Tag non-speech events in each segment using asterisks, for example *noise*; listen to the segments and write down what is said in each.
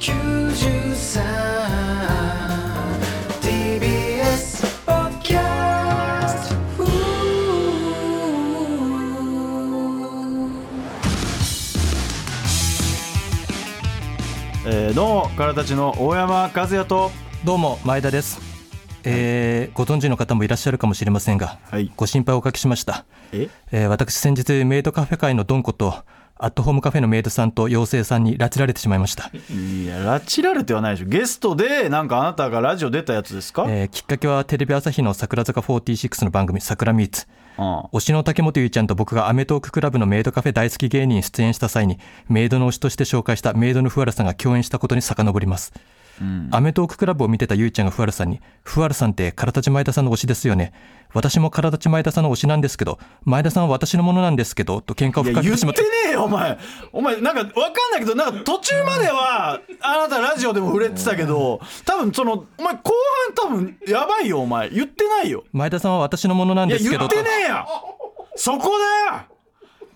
えー、どうもからたちの大山和也と。どうも前田です、えーご存知の方もいらっしゃるかもしれませんが、はい。ご心配をおかけしました、え？えー私先日メイドカフェ界のドンコとアットホームカフェのメイドさんと妖精さんに拉致られてしまいました、いや拉致られてはないでしょ。ゲストでなんかあなたがラジオ出たやつですか、えーきっかけはテレビ朝日の桜坂46の番組「桜ミーツ」うん推しの竹本ゆいちゃんと僕がアメトーククラブのメイドカフェ大好き芸人に出演した際にメイドの推しとして紹介したメイドのふわらさんが共演したことに遡ります、アメトーククラブを見てたゆいちゃんがふわらさんに「ふわらさんって唐立前田さんの推しですよね。私も唐立前田さんの推しなんですけど前田さんは私のものなんですけど」と喧嘩をてしまって言ってねえよお前。お前なんか分かんないけどなんか途中まではあなたラジオでも触れてたけど多分そのお前後半多分やばいよお前。言ってないよ。前田さんは私のものなんですけどと。言ってねえよそこだよ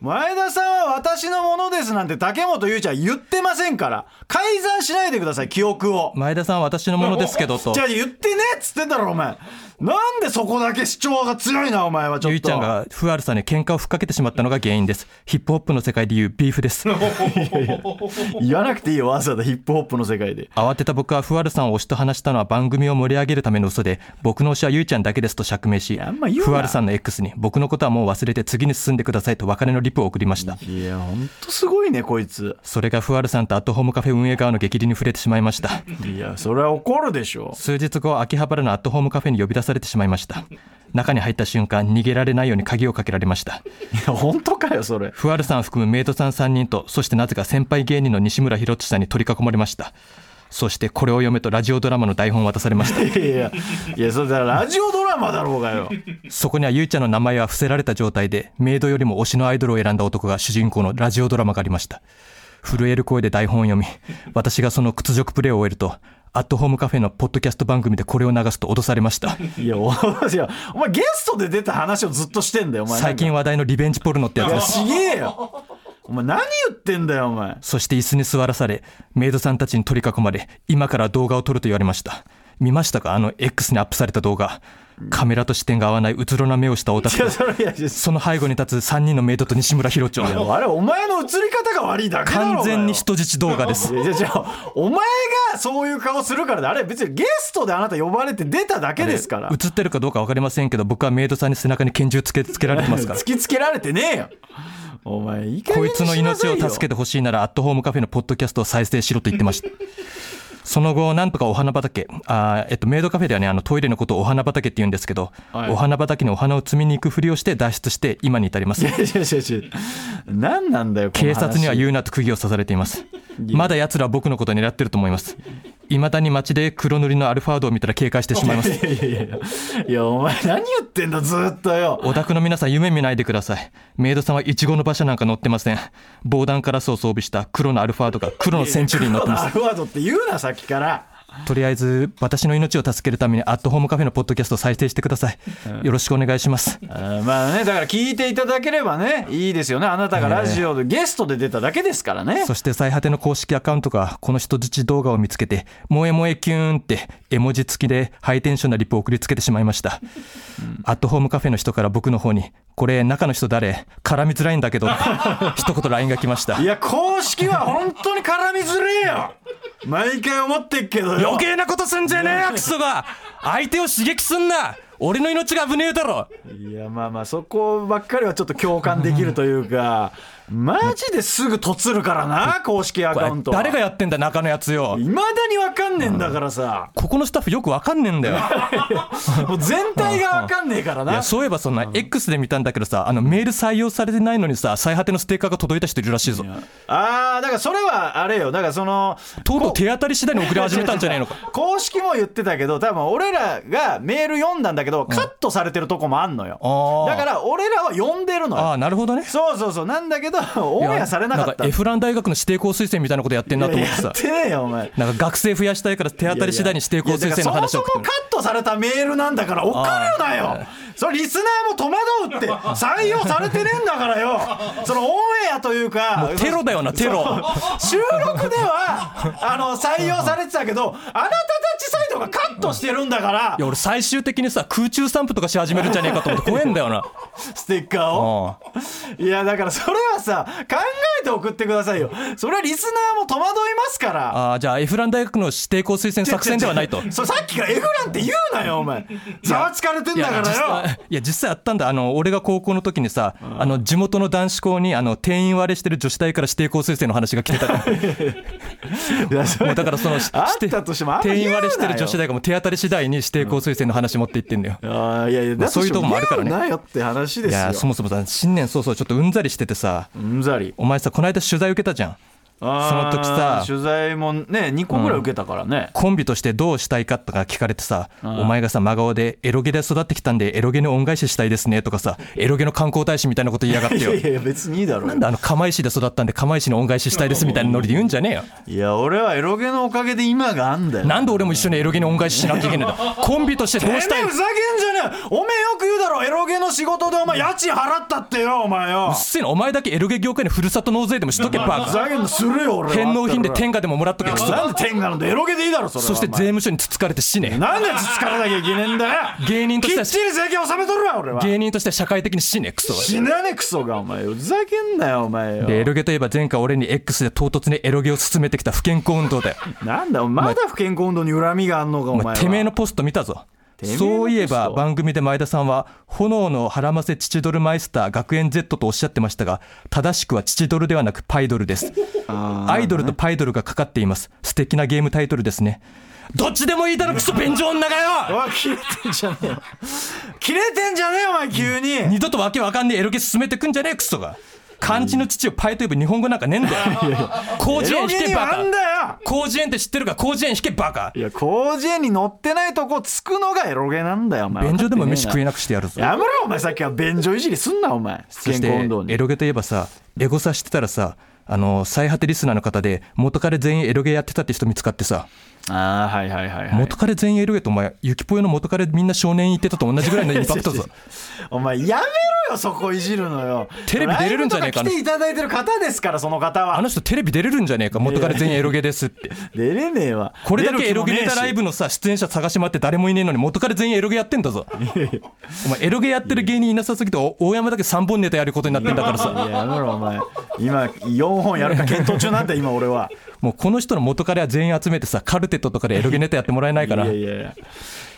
前田さんは私のものですなんて竹本ゆうちゃん言ってませんから。改ざんしないでください記憶を。前田さんは私のものですけどと。じゃあ言ってねっつってんだろお前なんでそこだけ主張が強いなお前はちょっと。ゆいちゃんがふわるさんに喧嘩を吹っかけてしまったのが原因です。ヒップホップの世界でいうビーフです。*laughs* 言わなくていいよわざわざ。ヒップホップの世界で。慌てた僕はふわるさんを推しと話したのは番組を盛り上げるための嘘で僕の推しはゆいちゃんだけですと釈明しふわるさんの X に僕のことはもう忘れて次に進んでくださいと別れのリプを送りました。いやほんとすごいねこいつ。それがふわるさんとアットホームカフェ運営側の激励に触れてしまいました。いやそれは怒るでしょ。数日後秋葉原のアットホームカフェに呼び出されてしまいました。中に入った瞬間逃げられないように鍵をかけられました。いや本当かよそれ。ふわるさんを含むメイドさん3人とそしてなぜか先輩芸人の西村博之さんに取り囲まれました。そしてこれを読めとラジオドラマの台本を渡されました。いやいやそれラジオドラマだろうがよ。そこにはゆいちゃんの名前は伏せられた状態でメイドよりも推しのアイドルを選んだ男が主人公のラジオドラマがありました。震える声で台本を読み私がその屈辱プレイを終えるとアットホームカフェのポッドキャスト番組でこれを流すと脅されました。いやお前ゲストで出た話をずっとしてんだよお前。最近話題のリベンジポルノってやつですちげえよ。お前何言ってんだよお前。そして椅子に座らされメイドさんたちに取り囲まれ今から動画を撮ると言われました。見ましたか？あの X にアップされた動画カメラと視点が合わないうつろな目をしたオタクいやその背後に立つ3人のメイドと西村博長あれお前の映り方が悪いだけ完全に人質動画です。いやじゃあお前がそういう顔するからであれ別にゲストであなた呼ばれて出ただけですから。映ってるかどうか分かりませんけど僕はメイドさんに背中に拳銃つけつけられてますから。突きつけられてねえよ。お前いいこいつの命を助けてほしいならアットホームカフェのポッドキャストを再生しろと言ってましたその後なんとかお花畑あー、えっと、メイドカフェではねあのトイレのことをお花畑って言うんですけど、はい。お花畑にお花を摘みに行くふりをして脱出して今に至ります。いやいやいやいや。何なんだよ警察には言うなと釘を刺されていますまだ奴らは僕のことを狙ってると思います。未だに街で黒塗りのアルファードを見たら警戒してしまいます。いやいやいやいや。お前何言ってんだずっとよ。オタクの皆さん夢見ないでください。メイドさんはイチゴの馬車なんか乗ってません。防弾ガラスを装備した黒のアルファードが黒のセンチュリーに乗ってます。アルワードって言うなさっきからとりあえず私の命を助けるためにアットホームカフェのポッドキャストを再生してください。よろしくお願いします。まあねだから聞いていただければねいいですよね。あなたがラジオでゲストで出ただけですからね。そして最果ての公式アカウントがこの人質動画を見つけて萌え萌えキューンって絵文字付きでハイテンションなリプを送りつけてしまいました、アットホームカフェの人から僕の方にこれ中の人誰？絡みづらいんだけど *laughs* 一言 LINE が来ました。いや公式は本当に絡みづれえよ。毎回思ってっけどよ余計なことすんじゃねえよクソが。相手を刺激すんな。俺の命が危ねえだろ。いやまあまあそこばっかりはちょっと共感できるというか *laughs* マジですぐとつるからな公式アカウントは。誰がやってんだ中のやつよ。いまだにわかんねえんだからさ。ここのスタッフよくわかんねえんだよ。*laughs* もう全体がわかんねえからいなやそういえばそんな X で見たんだけどさあのメール採用されてないのにさ最果てのステッカーが届いた人いるらしいぞ。あーだからそれはあれよ。だからそのとうとう手当たり次第に送り始めたんじゃないのか。*laughs* 公式も言ってたけど多分俺らがメール読んだんだけどカットされてるとこもあんのよ。だから俺らは読んでるのあよ。あなるほどね。そうそうそう。なんだけど *laughs* オンエアされなかった。んかエフラン大学の指定校推薦みたいなことやってんなと思ってさ。やってねえよお前。なんか学生増やしたいから手当たり次第に指定校推薦の話をそもそもカットされたメールなんだから送るなよ。それリスナーも戸惑うって。採用されてねえんだからよ。そのオンエアというかテロだよなテロ。収録ではあの採用されてたけどあなたたちサイドがカットしてるんだから。いや俺最終的にさ空中散布とかし始めるんじゃねえかと思って怖えんだよな。*laughs* ステッカーを。うん。いやだからそれはさ考えて送ってくださいよ。それはリスナーも戸惑いますから。あーじゃあエフラン大学の指定校推薦作戦ではないと。そうさっきから F なんて言うなよお前。ざわつかれてんだからよ。いや実際あったんだ。あの俺が高校の時にさあの地元の男子校にあの定員割れしてる女子大から指定校推薦の話が来てた。*laughs* もうだからその定員割れしてる女子大がもう手当たり次第に指定校推薦の話持っていってんだよ、あーいやいやだそういうとこもあるからね。言うなよって話でいやそもそもさ新年早々ちょっとうんざりしててさうんざり。お前さこの間取材受けたじゃん。その時さ取材もね2個ぐらい受けたからね、コンビとしてどうしたいかとか聞かれてさ、お前がさ、真顔で、エロゲで育ってきたんで、エロゲの恩返ししたいですねとかさ、エロゲの観光大使みたいなこと言いやがってよ。*laughs* いや。いや別にいいだろなんであの釜石で育ったんで釜石の恩返ししたいですみたいなノリで言うんじゃねえよ。いや俺はエロゲのおかげで今があんだよ。なんで俺も一緒にエロゲの恩返ししなきゃいけないんだ。*laughs* コンビとしてどうしたい？ふざけんじゃねえ！おめえよく言うだろ！エロゲの仕事でお前家賃払ったってよお前よ。うっせえな。お前だけエロゲ業界にふるさと納税でもしとけバカ。ふざけんのするよ俺は。返納品で天下でももらっとけクソなんで天下なんだエロゲでいいだろそれは。そして税務署につつかれて死ね。なんでつつかれなきゃいけねえんだよ。芸人としてはきっちり税金納めとるわ俺は。芸人としては社会的に死ねクソ。死なねえクソがお前。ふざけんなよお前よ。でエロゲといえば前回俺に X で唐突にエロゲを進めてきた不健康運動だよ。なんだお前まだ不健康運動に恨みがあんのかおお前てめえのポスト見たぞそういえば番組で前田さんは炎の腹ませ父ドルマイスター学園 Z とおっしゃってましたが正しくは父ドルではなくパイドルです。アイドルとパイドルがかかっています。素敵なゲームタイトルですね。どっちでもいいだろクソ便所女がよ。切れてんじゃねえよ。切れてんじゃねえよお前急に。二度とわけわかんねえエロゲ進めてくんじゃねえクソが漢字の父をパイと呼ぶ日本語なんかねえんだよ。広辞苑けって知ってるか広辞苑引けバカ。いや広辞苑に載ってないとこつくのがエロゲなんだよお前。便所でも飯食えななくしてやるぞ。やめろお前。さっきは便所いじりすんなお前そしてエロゲといえばさエゴサしてたらさあの最果てリスナーの方で元彼全員エロゲやってたって人見つかってさ。ああはいはいはいはい。元彼全員エロゲとお前ユキポヨの元彼みんな少年言ってたと同じぐらいのインパクトぞ。*laughs* お前やめろよそこいじるのよ。テレビ出れるんじゃねえか来ていただいてる方ですからその方は。あの人テレビ出れるんじゃねえか元彼全員エロゲですって。*laughs* 出れねえわ。これだけエロゲネタライブブのさ出演者探し回って誰もいねえのに元彼全員エロゲやってんだぞ。*laughs* お前エロゲやってる芸人いなさすぎてお大山だけ3本ネタやることになってんだからさ。いややめろお前。今4本やるか検討中なんだ今俺はもうこの人の元彼は全員集めてさカルテットとかでエロゲネタやってもらえないかなエいやいやいや。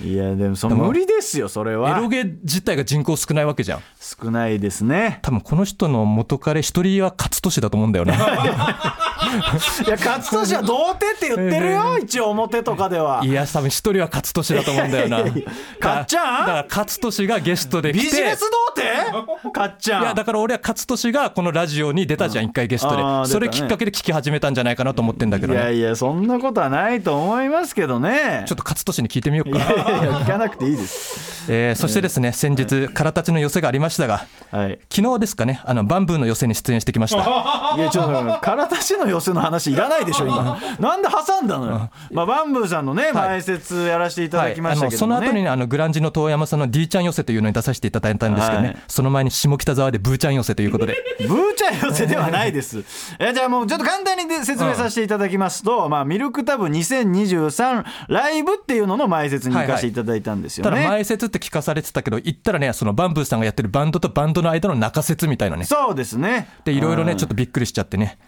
いやでもその無理ですよそれは。ロゲ自体が人口少ないわけじゃん。少ないですね。多分この人の元彼一人は勝利だと思うんだよな *laughs* いや勝利は童貞って言ってるよ一応表とかでは。いや多分一人は勝利だと思うんだよな。*laughs* かっちゃん？だから勝利がゲストで来て。ビジネス童貞？かっちゃんいやだから俺は勝利がこのラジオに出たじゃん一回ゲストで、それきっかけで聞き始めたんじゃないかなと思ってんだけどね。いやいやそんなことはないと思いますけどね。ちょっと勝利に聞いてみようか。いやいや聞かなくていいです。*laughs* えーそしてですね先日空たちの寄せがありましたがはい。昨日ですかねあのバンブーの寄せに出演してきました。*laughs* いやちょっと待って体しの寄せの話いらないでしょ今。なんで挟んだのよ。まあバンブーさんのね前説やらせていただきましたけどもねあのその後にねあのグランジの遠山さんの D ちゃん寄せというのに出させていただいたんですけどね、はい。その前に下北沢でブーちゃん寄せということで。ブーチャー寄せではないです。*laughs* えじゃあもうちょっと簡単にで説明させていただきますと、まあミルクタブ2023ライブっていうのの前説に行かせていただいたんですよね。ただ前説って聞かされてたけど言ったらねそのバンブーさんがやってるバンドとバンドの間の中説みたいなね。そうですね。でいろいろうん。ねちょっとびっくりしちゃってね。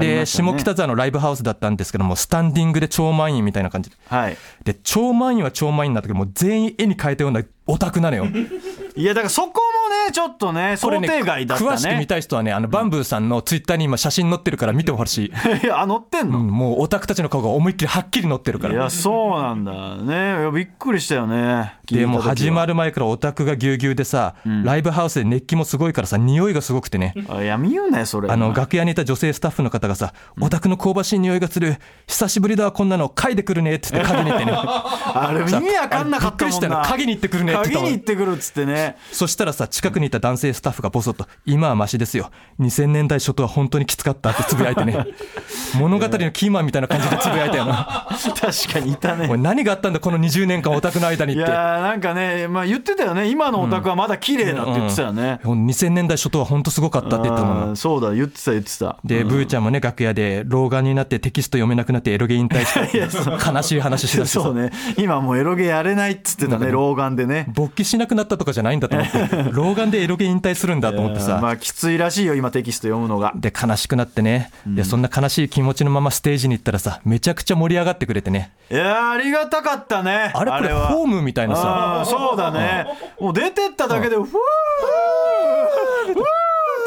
で下北沢のライブハウスだったんですけどもスタンディングで超満員みたいな感じ。ではい。で超満員は超満員なんだけどもう全員絵に描いたようなオタクなのよ。*laughs* いやだからそこもねちょっとね想定外だったね。詳しく見たい人はねあのバンブーさんのツイッターに今写真載ってるから見てほしい、いやあ乗ってんの？うん、もうオタクたちの顔が思いっきりはっきり載ってるから。いやそうなんだね。いやびっくりしたよね。でもう始まるる前からオタクがぎゅうぎゅうでさ、ライブハウスで熱気もすごいからさ匂いがすごくてね、あいや見うなよそれ。あの楽屋にいた女性スタッフの方がさ、オタクの香ばしい匂いがする。久しぶりだわこんなの。嗅いでくるねって言って嗅ぎに行ってね。*laughs* あれ意味わかんなかったもんな。びっくりしたの。嗅ぎに行ってくるねって言った嗅ぎに行ってくるっつってね。そしたらさ近くにいた男性スタッフがボソッと「今はマシですよ。2000年代初頭は本当にきつかった」ってつぶやいてね。*laughs* 物語のキーマンみたいな感じでつぶやいたよな。*laughs* 確かにいたね。何があったんだこの20年間オタクの間にって。いやーなんかね、まあ、言ってたよね。今のオタクはまだ綺麗だって言ってたよね、ほん2000年代初頭は本当すごかったって言ったもんそうだ言ってた言ってた。で、ブーちゃんもね楽屋で老眼になってテキスト読めなくなってエロゲ引退して *laughs* 悲しい話しだしてさ。そうね。今もうエロゲやれないっつってたね老眼でね。勃起しなくなったとかじゃないんだと思って。老眼でエロゲ引退するんだと思ってさ。まあきついらしいよ今テキスト読むのが。で悲しくなってね、でそんな悲しい気持ちのままステージに行ったらさめちゃくちゃ盛り上がってくれてね。いやーありがたかったねあれこれは。ホームみたいなあさーそうだね。もう出てっただけでふわー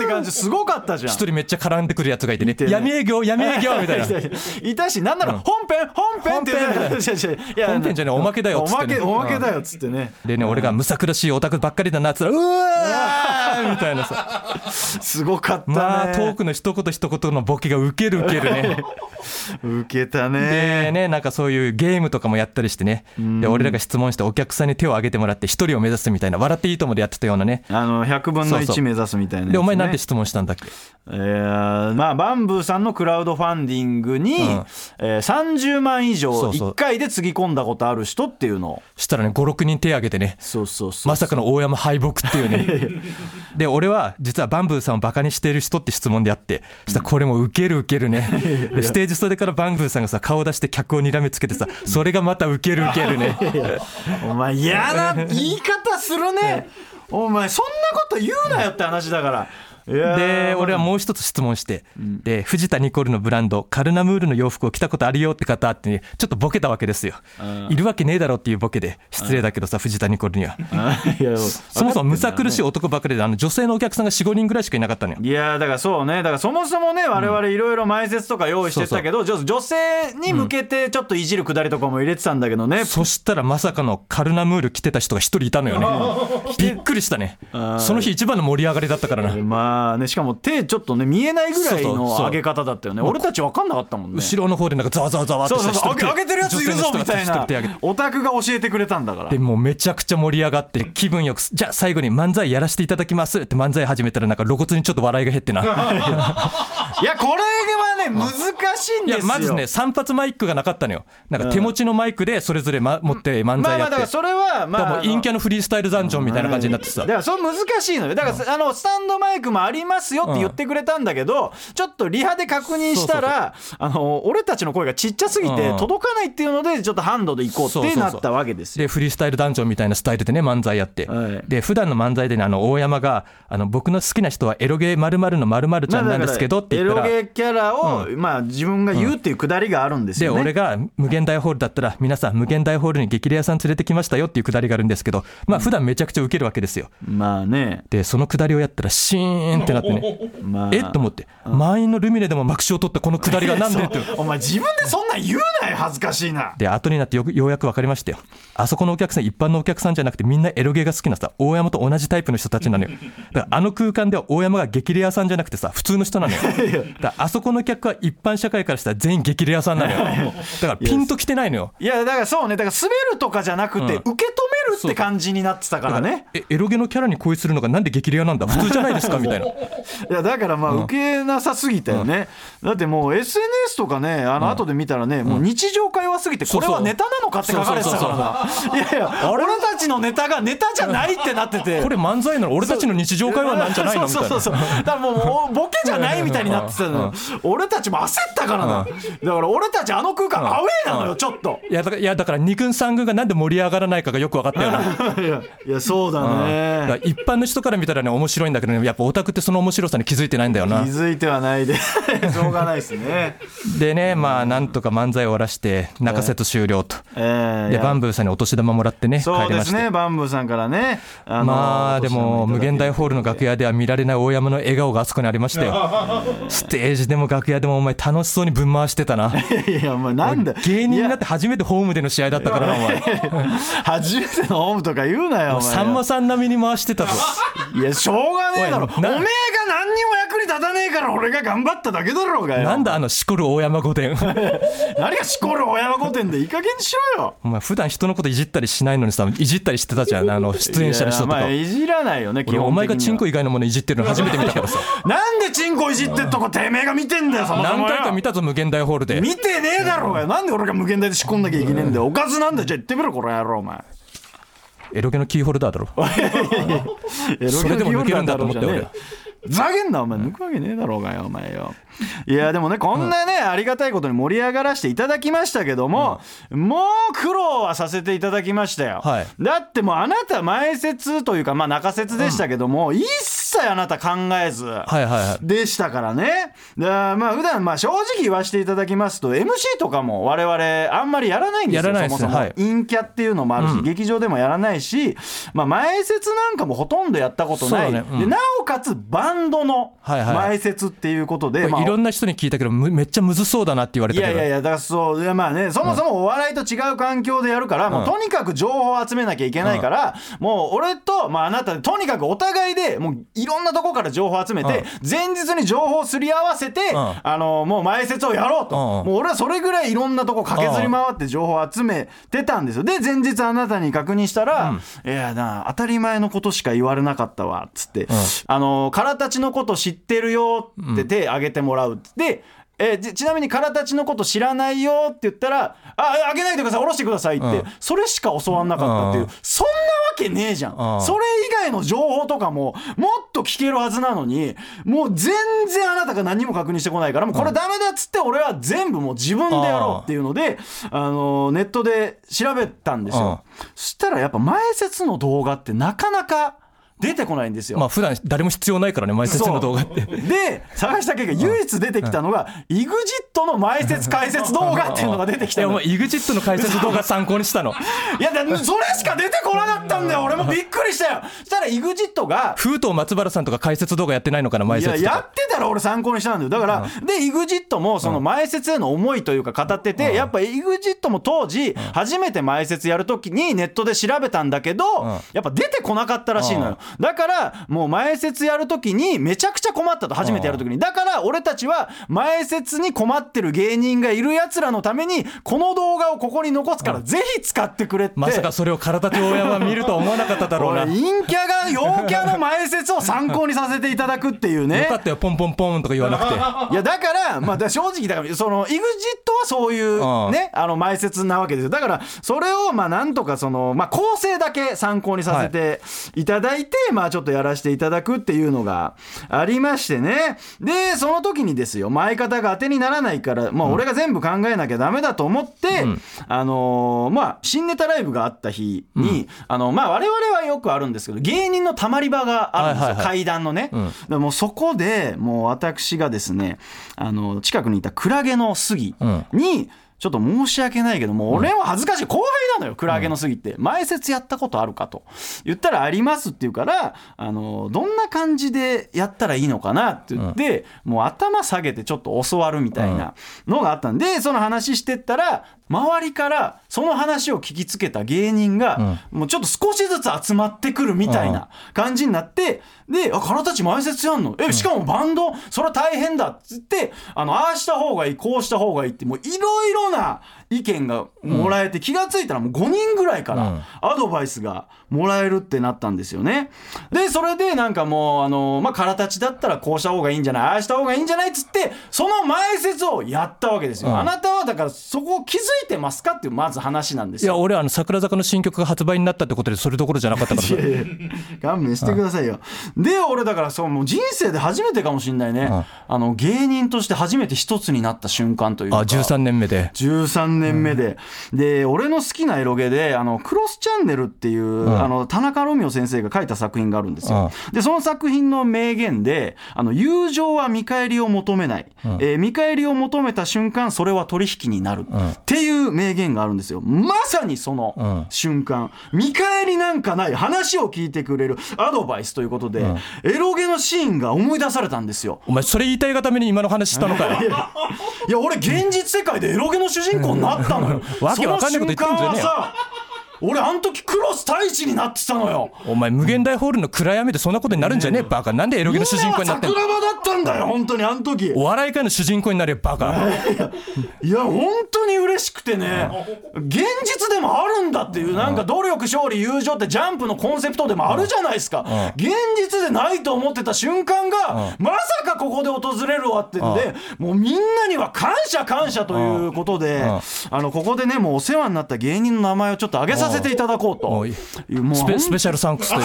って感じすごかったじゃん。一人めっちゃ絡んでくるやつがいてね。闇営業闇営業みたいな。*laughs* いたしなんなら本編本編って言ってたいやいや本編じゃねえおまけだよっつってねおまけおまけだよっつってねでね俺がむさ苦しいオタクばっかりだなっつったらうわーみたいなさ。すごかったね。まあトークの一言一言のボケがウケるウケるね。*laughs* 受けたでねねなんかそういうゲームとかもやったりしてね。で俺らが質問してお客さんに手を挙げてもらって一人を目指すみたいな笑っていいともでやってたようなね。あの100分のそうそう。1目指すみたいなね。でお前なんて質問したんだっけ？えーまあバンブーさんのクラウドファンディングに、ん。えー30万以上そうそう。1回でつぎ込んだことある人っていうのを。したらね56人手挙げてね。そうそうそう。まさかの大山敗北っていうね *laughs* で俺は実はバンブーさんをバカにしている人って質問であってそしたらこれもウケるウケるね。*laughs* でステージ袖からバンブーさんがさ顔出して客をにらみつけてさ *laughs* それがまたウケるウケるね。お前嫌な *laughs* 言い方するね。お前そんなこと言うなよって話だからで俺はもう一つ質問して、で藤田ニコルのブランドカルナムールの洋服を着たことあるよって方って、ね、ちょっとボケたわけですよ、いるわけねえだろっていうボケで失礼だけどさ藤田ニコルには。*laughs* そもそもむさ苦しいい男ばかりであの女性のお客さんが45人ぐらいしかいなかったのよ。いやだからそうね。だからそもそもね我々いろいろ前説とか用意してたけど、女女性に向けてちょっといじるくだりとかも入れてたんだけどね、そしたらまさかのカルナムール着てた人が一人いたのよねびっくりしたねその日一番の盛り上がりだったからなまあねしかも手ちょっとね見えないぐらいの上げ方だったよね。俺たち分かんなかったもんね。後ろの方でなんかざわざわざわってそうそう上げてるやついるぞみたいな。オタクが教えてくれたんだから。でもうめちゃくちゃ盛り上がって気分よくじゃあ最後に漫才やらせていただきますって漫才始めたらなんか露骨にちょっと笑いが減ってな。*laughs* いやこれはね難しいんいですよ。やまずね散髪マイクがなかったのよ。なんか手持ちのマイクでそれぞれ、ま、持って漫まあま才やって、あだからそれはまあ陰キャのフリースタイルダンジョンみたいな感じになってさ。だからそれ難しいのよ。だから、あのスタンドマイクもありますよって言ってくれたんだけど、ちょっとリハで確認したらあの俺たちの声がちっちゃすぎてうん届かないっていうのでちょっとハンドで行こうってなったわけですよ。でフリースタイルダンジョンみたいなスタイルでね漫才やって、はい。で普段の漫才でねあの大山があの僕の好きな人はエロゲー〇〇の〇〇ちゃんなんですけどって言ったら、エロゲキャラを、まあ、自分が言うっていうくだりがあるんですでよね。俺が無限大ホールだったら皆さん無限大ホールに激レアさん連れてきましたよっていうくだりがあるんですけどまあ普段めちゃくちゃウケるわけですよ。まあね、でそのくだりをやったらシーンってなってね。まあ、え？っと思って。満員のルミネでも幕首を取ったこのくだりがなんで？ってお前自分でそんなん言うなよ恥ずかしいな。で後になってよくようやく分かりましたよあそこのお客さん一般のお客さんじゃなくてみんなエロゲーが好きなさ大山と同じタイプの人たちなのよ。だからあの空間では大山が激レアさんじゃなくてさ普通の人なのよ。だからあそこの客は一般社会からしたら全員激レアさんなのよ。だからピンときてないのよ。いやだからそうね。だから滑るとかじゃなくて、うん。受け止めるって感じになってたか。らね。えエロゲのキャラに恋するのがなんで激レアなんだ？普通じゃないですか？*laughs* みたいな。いやだからまあ受けなさすぎたよね、だってもう SNS とかねあの後で見たらね、もう日常会話すぎてこれはネタなのかって書かれてたからな。いやいや俺たちのネタがネタじゃないってなってて。*laughs* これ漫才なの俺たちの日常会話なんじゃないの？みたいなそうそう。そうだからもうボケじゃないみたいになってたのよ。俺たちも焦ったからな。だから俺たちあの空間アウェーなのよちょっと。いやだからいやだから2軍3軍がなんで盛り上がらないかがよく分かった。よな *laughs* いやいやそうだだからね一般の人から見たらね面白いんだけどねやっぱオタクってその面白さに気づいてないんだよな。気づいてはないで。*laughs* しょうがないですね。でねまあなんとか漫才を終わらして泣かせと終了と、えーでバンブーさんにお年玉もらってね帰そうでりますねバンブーさんからねあのまあでも無限大ホールの楽屋屋では見られない大山の笑顔があそこにありましたよステージでも楽屋でもお前楽しそうにぶん回してたな。*laughs* いやお前なんだ。芸人になっいて初めてホームでの試合だったからなお前。や初めてのホームとか言うなよお前さんまさん並みに回してたぞ。*laughs* いやしょうがねえだろ。おめえが何にも役に立立たねえから俺が頑張っただけだろうがよ。なんだあのしこる大山御殿。*laughs* 何がしこる親山御殿でいい加減にしろよ。お前普段人のこといじったりしないのにさいじったりしてたじゃん。あの出演者の人とか。いやまあいじらないよね基本的には。前がチンコ以外のものいじってるの初めて見たからさ。*laughs* なんでチンコいじってっとこてめえが見てんだよそもそもよ。何回か見たぞ無限大ホールで。見てねえだろうがよ。なんで俺が無限大で仕込んなきゃいけねえんだよ。おかずなんだよ。じゃあ言ってみろこの野郎お前エロゲのキーホルダーだろ。それでも抜けるんだと思ったよ俺ふざけんなお前。抜くわけねえだろうがよお前。よいやでもねこんなね、ありがたいことに盛り上がらせていただきましたけども、もう苦労はさせていただきましたよ、はいだってもうあなた前。説というかまあ中説でしたけども、一切あなた考えず、はいはいはい。でしたからね。だからまあ普段まあ正直言わせていただきますと MC とかも我々あんまりやらないんですよやらないですそもそも、はい。陰キャっていうのもあるし、うん。劇場でもやらないし、まあ、前説なんかもほとんどやったことない、ね。うん。でなおかつバンドのはいはい。前説っていうことで、まあこれいろんな人に聞いたけどむめっちゃむずそうだなって言われいたけど。やいやいやだからそういやまあねそもそもお笑いと違う環境でやるから、もうとにかく情報を集めなきゃいけないから、もう俺と、まあ、あなたでとにかくお互いでもういろんなとこから情報を集めて、前日に情報をすり合わせて、ん。あのもう前説をやろうと、うん。もう俺はそれぐらいいろんなとこ駆けずり回って情報を集めてたんですよ。で前日あなたに確認したら「いやな当たり前のことしか言われなかったわ」っつって「あの空たちのこと知ってるよ」って手挙げてもらう。でえーちちなみに空たちのこと知らないよって言ったら「ああげないでください下ろしてください」って、うん。それしか教わんなかったっていう、うん。そんなわけねえじゃん、うん。それ以外の情報とかももっと聞けるはずなのにもう全然あなたが何も確認してこないからもうこれダメだっつって俺は全部もう自分でやろうっていうので、あのネットで調べたんですよ、そしたらやっぱ前説の動画ってなかなか出てこないんですよ、まあ普段誰も必要ないからね前説の動画って。で探した結果唯一出てきたのが EXIT の前説解説動画っていうのが出てきいやおたの前 EXIT の解説動画参考にしたの。いやだそれしか出てこなかったんだよ。俺もびっくりしたよ。そしたら EXIT が封筒松原さんとか解説動画やってないのかな前いや説とか。やってたら俺参考にしたんだよ。だから、で EXIT もその前説への思いというか語ってて、やっぱ EXIT も当時初めて前説やるときにネットで調べたんだけど、やっぱ出てこなかったらしいのよ、だからもう前説やるときにめちゃくちゃ困ったと初めてやるときに。だから俺たちは前説に困ってる芸人がいるやつらのためにこの動画をここに残すからぜひ使ってくれって、まさかそれを体と大山見るとは思わなかっただろうな。俺陰キャが陽キャの前説を参考にさせていただくっていうね。よかったよポンポンポンとか言わなくて。*laughs* いやだから、まあ、正直だからその EXIT はそういううんねあの前説なわけですよ。だからそれをまあなんとかその、まあ、構成だけ参考にさせていただいて、まあちょっとやらせていただくっていうのがありましてね。でその時にですよ前方が当てにならないから、まあ、俺が全部考えなきゃダメだと思って、あのーまあ新ネタライブがあった日に、あのまあ我々はよくあるんですけど芸人のたまり場があるんですよ、はいはいはい。階段のね、ん。でもうそこでもう私がですねあの近くにいたクラゲの杉に、ちょっと申し訳ないけどもう俺は恥ずかしい後輩なのよクラゲの杉って。前説やったことあるかと。言ったらありますって言うからあのどんな感じでやったらいいのかなって言って、もう頭下げてちょっと教わるみたいなのがあったんでその話してったら周りからその話を聞きつけた芸人が、もうちょっと少しずつ集まってくるみたいな感じになってで「あ体たち前説やんの？えしかもバンド？それは大変だ」っつってあのああした方がいいこうした方がいいってもういろいろな意見がもらえて、気がついたらもう5人ぐらいからアドバイスがもらえるってなったんですよね。でそれでなんかもうあの、まあ、空立ちだったらこうした方がいいんじゃないああした方がいいんじゃないっつってその前説をやったわけですよ。うんあなたはだからそこを気づいてますかっていうまず話なんですよ。いや俺あの桜坂の新曲が発売になったってことでそれどころじゃなかったからさいやいや勘弁してくださいよ。で俺だからそうもう人生で初めてかもしれないね、んあの芸人として初めて一つになった瞬間というかあ13年目で13年目で、で俺の好きなエロゲであのクロスチャンネルっていう、あの田中ロミオ先生が書いた作品があるんですよ、でその作品の名言であの友情は見返りを求めない、えー見返りを求めた瞬間それは取引になる、っていう名言があるんですよ。まさにその瞬間、見返りなんかない話を聞いてくれるアドバイスということで、エロゲのシーンが思い出されたんですよ。お前それ言いたいがために今の話したのかよ。いや俺現実世界でエロゲの主人公になったのよ。*laughs* わけわかんないこと言ってんじゃねえよ俺あの時クロス太一になってたのよ。お前無限大ホールの暗闇でそんなことになるんじゃねえバカ。なんでエロゲの主人公になってんの？桜庭だったんだよ本当にあの時。お笑い界の主人公になれバカ。いや本当に嬉しくてね。現実でもあるんだっていうなんか努力勝利友情ってジャンプのコンセプトでもあるじゃないですか。現実でないと思ってた瞬間がまさかここで訪れるわってんでもうみんなには感謝感謝ということであのここでねもうお世話になった芸人の名前をちょっと挙げさせていただこうと。うもうスペスペシャルサンクスという。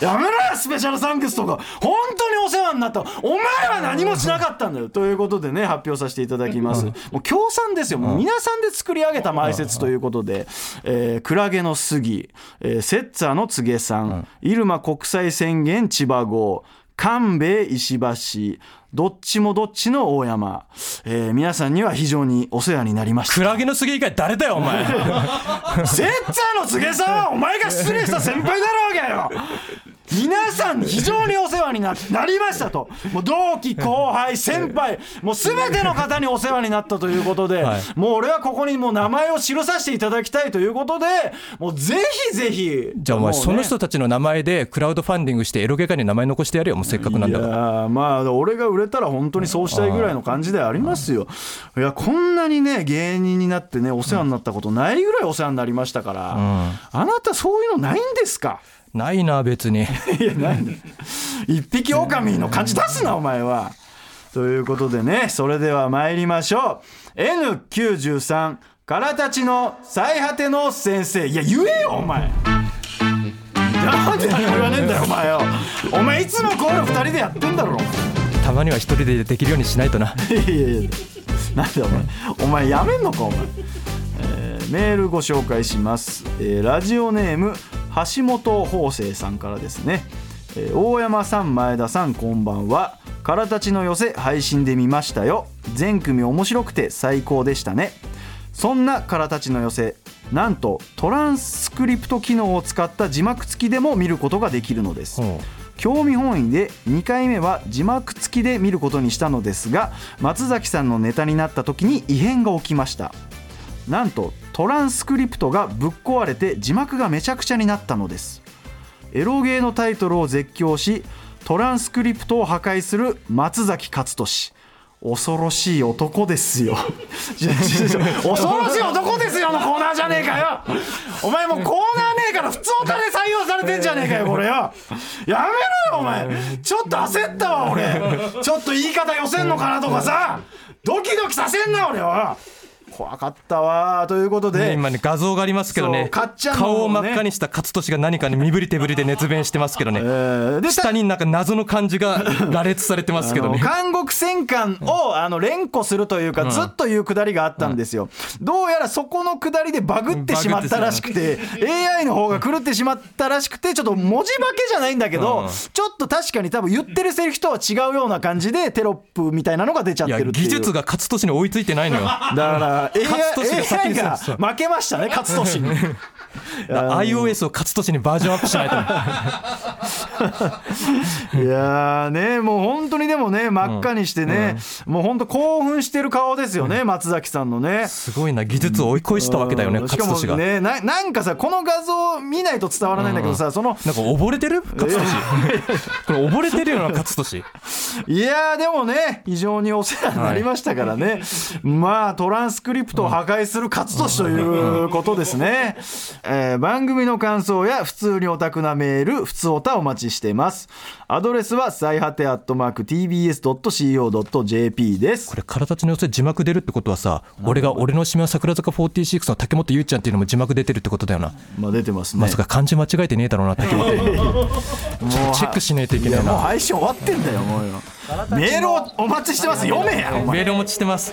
やめろよスペシャルサンクスとか。本当にお世話になった。お前は何もしなかったんだよ。ということでね発表させていただきます。もう協賛ですよ。もう皆さんで作り上げた前説ということで、えー、クラゲの杉、えー、セッツァの柘さん、入間国際宣言千葉号官兵衛石橋どっちもどっちの大山、えー、皆さんには非常にお世話になりました。クラゲの杉以外誰だよお前。*laughs* セッツァの柘さんはお前が失礼した先輩だろうがよ皆さん非常にお世話にななりましたと。もう同期後輩先輩もう全ての方にお世話になったということで、はい。もう俺はここにもう名前を記させていただきたいということでもうぜひぜひじゃあお前その人たちの名前でクラウドファンディングしてエロゲ界に名前残してやれよもうせっかくなんだから。ーまあ俺が売れたら本当にそうしたいぐらいの感じでありますよ。いやこんなにね芸人になってねお世話になったことないぐらいお世話になりましたから、あなたそういうのないんですか？ないな別に。*laughs* いやない。の一匹狼の感じ出すなお前は。ということでねそれでは参りましょう。N93 からたちの最果ての先生。いや言えよお前。なんで言わねえんだよお前よ。お前いつもこういうの2人でやってんだろ。たまには一人でできるようにしないとな。*laughs* いやいやいや。なんでお前お前やめんのかお前、えーメールご紹介します、えーラジオネーム橋本法生さんからですね、えー大山さん前田さんこんばんは「からたちの寄せ」配信で見ましたよ。全組面白くて最高でしたね。そんなからたちの寄せなんとトランスクリプト機能を使った字幕付きでも見ることができるのです。ほ興味本位で2回目は字幕付きで見ることにしたのですが松崎さんのネタになった時に異変が起きました。なんとトランスクリプトがぶっ壊れて字幕がめちゃくちゃになったのです。エロゲーのタイトルを絶叫しトランスクリプトを破壊する松崎勝利。恐ろしい男ですよ。*laughs* 恐ろしい男ですよのコーナーじゃねえかよ。お前もうコーナーねえから普通お金採用されてんじゃねえかよこれよ。やめろよお前。ちょっと焦ったわ俺。ちょっと言い方寄せんのかなとかさ。ドキドキさせんな俺は。怖かったわということで、ね今ね画像がありますけどねね。顔を真っ赤にした勝利が何かに身振り手振りで熱弁してますけどね。*laughs* えーで下になんか謎の漢字が羅列されてますけどね。監獄戦艦をあの連呼するというか、ずっというくだりがあったんですよ、どうやらそこのくだりでバグってしまったらしくて、AI の方が狂ってしまったらしくてちょっと文字化けじゃないんだけど、うん。ちょっと確かに多分言ってるセリフとは違うような感じでテロップみたいなのが出ちゃってるっていう。技術が勝利に追いついてないのよ。だからが先 AI にが負けましたね勝利に。*laughs* iOS を勝利にバージョンアップしないと。*laughs* いやーねもう本当にでもね真っ赤にしてね、もう本当興奮してる顔ですよね、松崎さんのね。すごいな技術を追い越したわけだよね勝利が。ねななんかさこの画像見ないと伝わらないんだけどさ、そのなんか溺れてる？勝利これ溺れてるような勝利いやーでもね非常にお世話になりましたからね、まあトランスクリプトを破壊する勝利ということですね、えー番組の感想や普通にオタクなメール普通オタお待ちしてます。アドレスは最果てアットマーク TBS.CO.JP です。これ体の寄せ字幕出るってことはさ俺が俺の島は桜坂46の竹本ゆうちゃんっていうのも字幕出てるってことだよな。まあ出てますね。まさか漢字間違えてねえだろうな竹本。チェックしないといけないいやもうな配信終わってんだよもうよ。メールをお待ちしてます。読めやメールお持ちしてます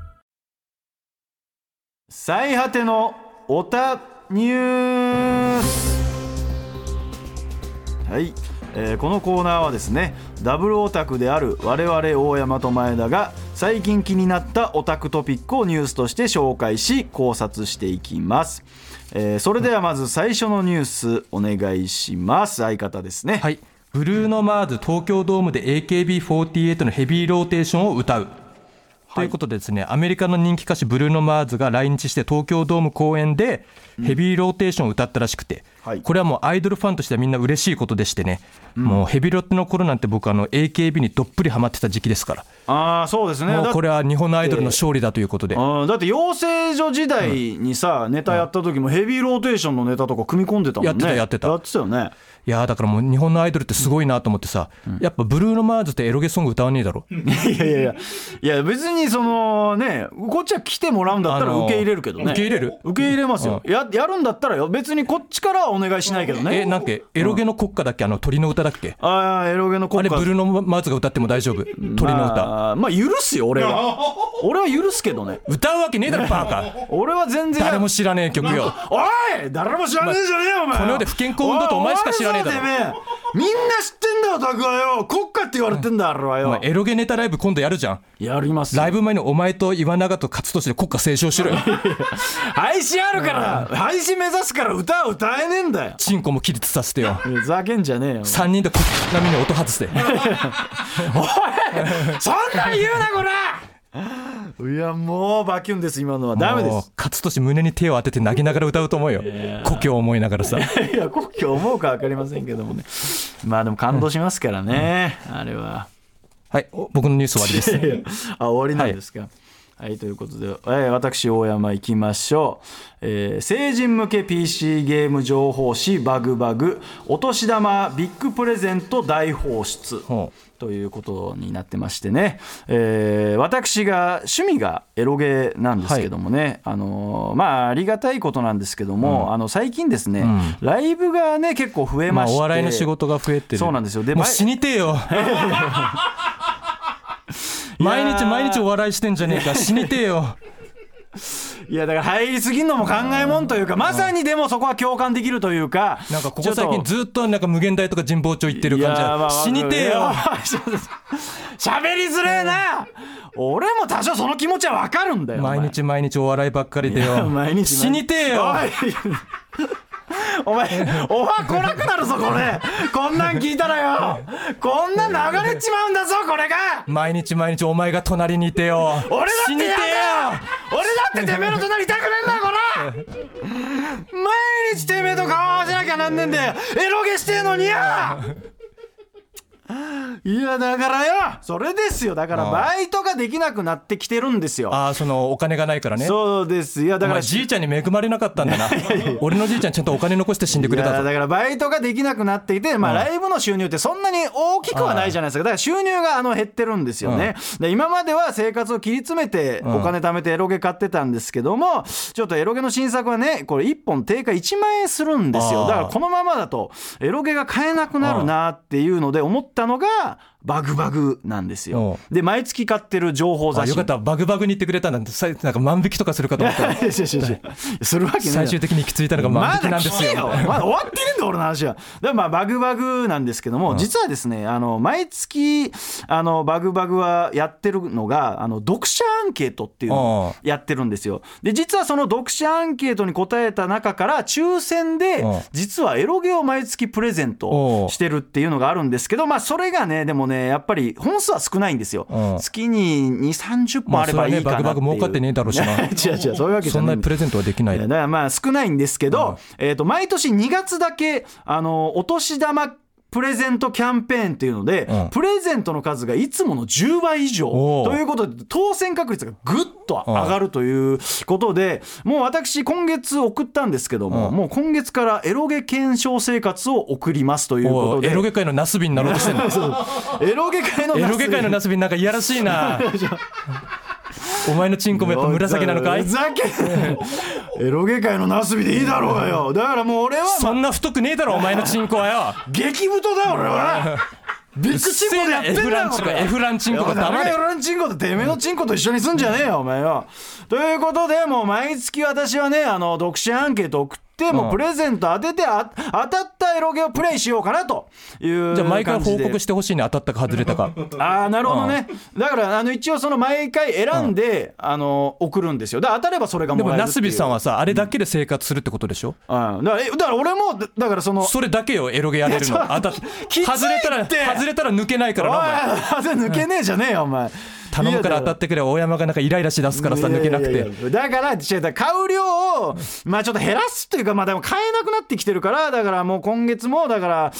最果てのオタニュース。はい、えーこのコーナーはですねダブルオタクである我々大山と前田が最近気になったオタクトピックをニュースとして紹介し考察していきます、えーそれではまず最初のニュースお願いします。相方ですね。はい。ブルーノ・マーズ東京ドームで AKB48 のヘビーローテーションを歌う。ということでですね、アメリカの人気歌手ブルーノ・マーズが来日して東京ドーム公演でヘビーローテーションを歌ったらしくて、はい。これはもうアイドルファンとしてはみんな嬉しいことでしてね、もうヘビロテの頃なんて僕あの AKB にどっぷりハマってた時期ですから、ああそうですね。だもうこれは日本のアイドルの勝利だということで。あーだって養成所時代にさ、ネタやった時もヘビーローテーションのネタとか組み込んでたもんね。やってたやってた。やってたよね。いやーだからもう日本のアイドルってすごいなと思ってさ、やっぱブルーノ・マーズってエロゲソング歌わねえだろ。いやいやいや。いや別にそのねこっちは来てもらうんだったらあのー受け入れるけどね。受け入れる？受け入れますよ、ややるんだったらよ。別にこっちからはお願いしないけどね。え、なんかエロゲの国歌だっけ？あの鳥の歌だっけ？ああエロゲのあれ国歌ブルーノ・マーズが歌っても大丈夫？鳥の歌。まあ、まあ許すよ俺は。*laughs* 俺は許すけどね。歌うわけねえだろバカ。*laughs* 俺は全然。誰も知らねえ曲よ。*laughs* おい誰も知らねえじゃねえよお前。この世で不健康運動とお前しか知らねえだろみんな知ってんだよタクはよ。国家って言われてんだあれはお前よエロゲネタライブ今度やるじゃん。やりますライブ前にお前と岩永と勝利で国歌斉唱しろよ配信あるから配信目指すから歌は歌えねえんだよ。チンコも起立させてよ。ふざけんじゃねえよ。3人で国歌並みに音外して *laughs* おいそんなん言うなこら *laughs* いやもうバキュンです今のは。ダメです。勝利胸に手を当てて泣きながら歌うと思うよ。故郷を思いながらさ。いや国境思うか分かりませんけどもね。まあでも感動しますからね、あれは。はいお僕のニュース終わりです。あ終わりなんですか。はい、ということで、えー私、大山行きましょう、えー成人向け PC ゲーム情報誌バグバグ、お年玉ビッグプレゼント大放出。ほということになってましてね、えー私が趣味がエロゲーなんですけどもね、あのーまあありがたいことなんですけども、あの最近ですね、ライブがね結構増えまして、まあお笑いの仕事が増えてる。そうなんですよ。でもう前死にてえよ *laughs* 毎日毎日お笑いしてんじゃねえか。死にてえよ。*laughs* いやだから入りすぎんのも考えもんというか、まさにでもそこは共感できるというか、なんかここ最近ずっとなんか無限大とか神保町行ってる感じ。いやまあだ死にてえよ。*laughs* 喋りづれえな。俺も多少その気持ちはわかるんだよ毎日毎日お笑いばっかりでよ。毎日死にてえよ *laughs* お前オファー来なくなるぞこれ。こんなん聞いたらよ。こんなん流れちまうんだぞこれが。毎日毎日お前が隣にいてよ。俺だ死にてえよ。ってやだ俺だっててめえの隣いたくねえんだよこら毎日てめえと顔合わせなきゃなんねえんだよエロゲしてえのによいやだからよ。それですよ。だからバイトができなくなってきてるんですよ。ああそのお金がないからね。そうですいやだからじいちゃんに恵まれなかったんだな。俺のじいちゃんちゃんとお金残して死んでくれたぞ。だからバイトができなくなっていて、まあ、ライブの収入ってそんなに大きくはないじゃないですか。だから収入があの減ってるんですよね、で今までは生活を切り詰めてお金貯めてエロゲ買ってたんですけどもちょっとエロゲの新作はねこれ1本定価1万円するんですよ。だからこのままだとエロゲが買えなくなるなっていうので思ったたのがバグバグなんですよ。で毎月買ってる情報雑誌。あよかった。バグバグに言ってくれたんださなんか万引きとかするかと思った。らするわけない。最終的に行き着いたのが万引きなんですよ、まだまだ終わってねえんだ俺の話は。でまあバグバグなんですけども、実はですねあの毎月あのバグバグはやってるのがあの読者アンケートっていうのをやってるんですよ。で実はその読者アンケートに答えた中から抽選でう。ん実はエロゲを毎月プレゼントしてるっていうのがあるんですけど、まあそれがねでもねやっぱり本数は少ないんですよ。うん。月に2、30本あればいいかなっていう。まあそれはねバグバグ儲かってねえだろうしな。違う違うそういうわけじそんゃなないプレゼントはできない。だからまあ少ないんですけど、えー、と毎年2月だけあのお年玉プレゼントキャンペーンっていうので、うん。プレゼントの数がいつもの10倍以上。ということで当選確率がぐっと上がるということでもう私今月送ったんですけども、うん。もう今月からエロゲ検証生活を送りますということで。エロゲ界のナスビになろうとしてんの？*laughs* エロゲ界のエロゲ界のナスビなんかいやらしいな *laughs* お前のチンコもやっぱ紫なのかい？ふざけエロゲ界のナスビでいいだろうがよ。だからもう俺は、そんな太くねえだろお前のチンコはよ。激太だよ俺は。ビッグチンコでやってんだよ F ランチンコこれ F ランチンコが黙れ。F ランチンコとてめえのチンコと一緒にすんじゃねえよお前よということでもう毎月私はねあの読者アンケート送ってもうプレゼント当ててあ当たったエロゲをプレイしようかなというじゃあ毎回報告してほしいね当たったか外れたか。*laughs* ああなるほどね。だからあの一応その毎回選んで、あの送るんですよ。だから当たればそれがでももらえるっていう。ナスビさんはさあれだけで生活するってことでしょ？うん。だからから俺もだだからそのそれだけよエロゲやれるの。*laughs* 当た外れたら外れたら抜けないからなお前。おい抜けねえじゃねえよお前頼むから当たってくれ大山がなんかイライラしだすからさ抜けなくて。だから買う量をまあちょっと減らすっていうかまあでも買えなくなってきてるからだからもう今月もだから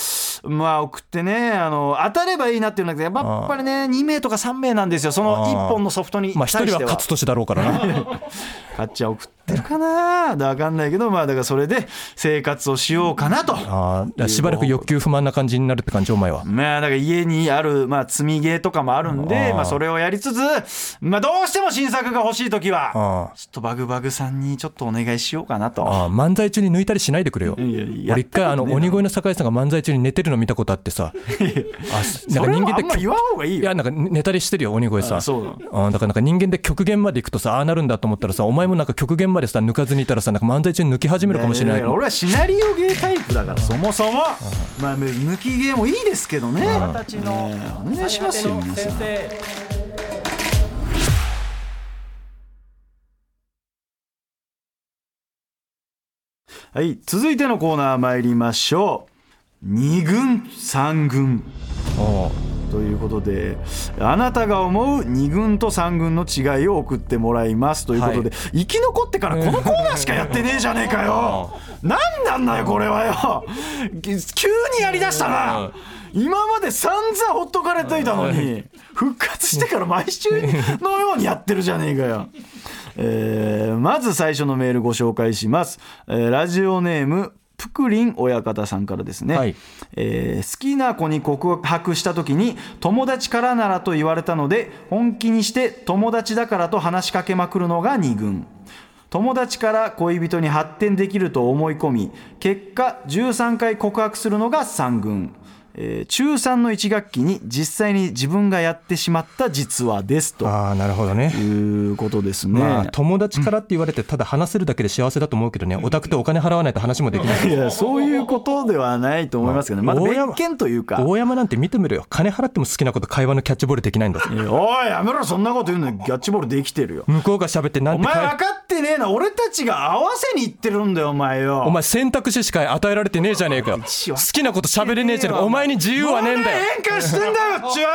まあ送ってねあの当たればいいなっていうんだけどやっぱりね2名とか3名なんですよ。その1本のソフトにまあ対しては一人は。勝つ年だろうからな *laughs* 買っちゃ送ってるかな？だ分かんないけどまあだからそれで生活をしようかなと。あーしばらく欲求不満な感じになるって感じお前は。まあだから家にある、まあ、積みゲーとかもあるんでまあ、それをやりつつ、まあ、どうしても新作が欲しい時はあちょっとバグバグさんにちょっとお願いしようかなと。あー漫才中に抜いたりしないでくれよ。いやいや俺一回あの鬼越の酒井さんが漫才中に寝てるの見たことあってさ。*laughs* あすなんか人間って言わん方がいいよ。いやなんか寝たりしてるよ鬼越さあそう。なのあーだからなんか人間で極限まで行くとさああなるんだと思ったらさお前もなんか極限までさ抜かずにいたらさなんか漫才中に抜き始めるかもしれない。俺はシナリオゲータイプだからそもそも。まあ抜きゲーもいいですけどね。ねお願いしますよ。皆さんはい続いてのコーナー参りましょう。二軍三軍。おうということであなたが思う2軍と3軍の違いを送ってもらいますということで、生き残ってからこのコーナーしかやってねえじゃねえかよ。何なんだよこれはよ。急にやりだしたな。今まで散々ほっとかれていたのに復活してから毎週のようにやってるじゃねえかよ。えーまず最初のメールご紹介します、えーラジオネームプクリン親方さんからですね、はい。えー好きな子に告白した時に友達からならと言われたので本気にして友達だからと話しかけまくるのが2軍。友達から恋人に発展できると思い込み結果13回告白するのが3軍、えー中3の1学期に実際に自分がやってしまった実話ですとああなるほどね。いうことですね、まあ友達からって言われてただ話せるだけで幸せだと思うけどね。オタクってお金払わないと話もできない。いやそういうことではないと思いますけど、ね、まだ大山別件というか。大山なんて見てみろよ。金払っても好きなこと会話のキャッチボールできないんだおいやめろそんなこと言うの。にキャッチボールできてるよ。向こうが喋ってなんて会お前分かってねえな。俺たちが合わせに行ってるんだよお前よ。お前選択肢しか与えられてねえじゃねえか。よ好きなこと喋れねえじゃねえか。お前に自由はねえんだよ。変換してんだよっちゅうよ。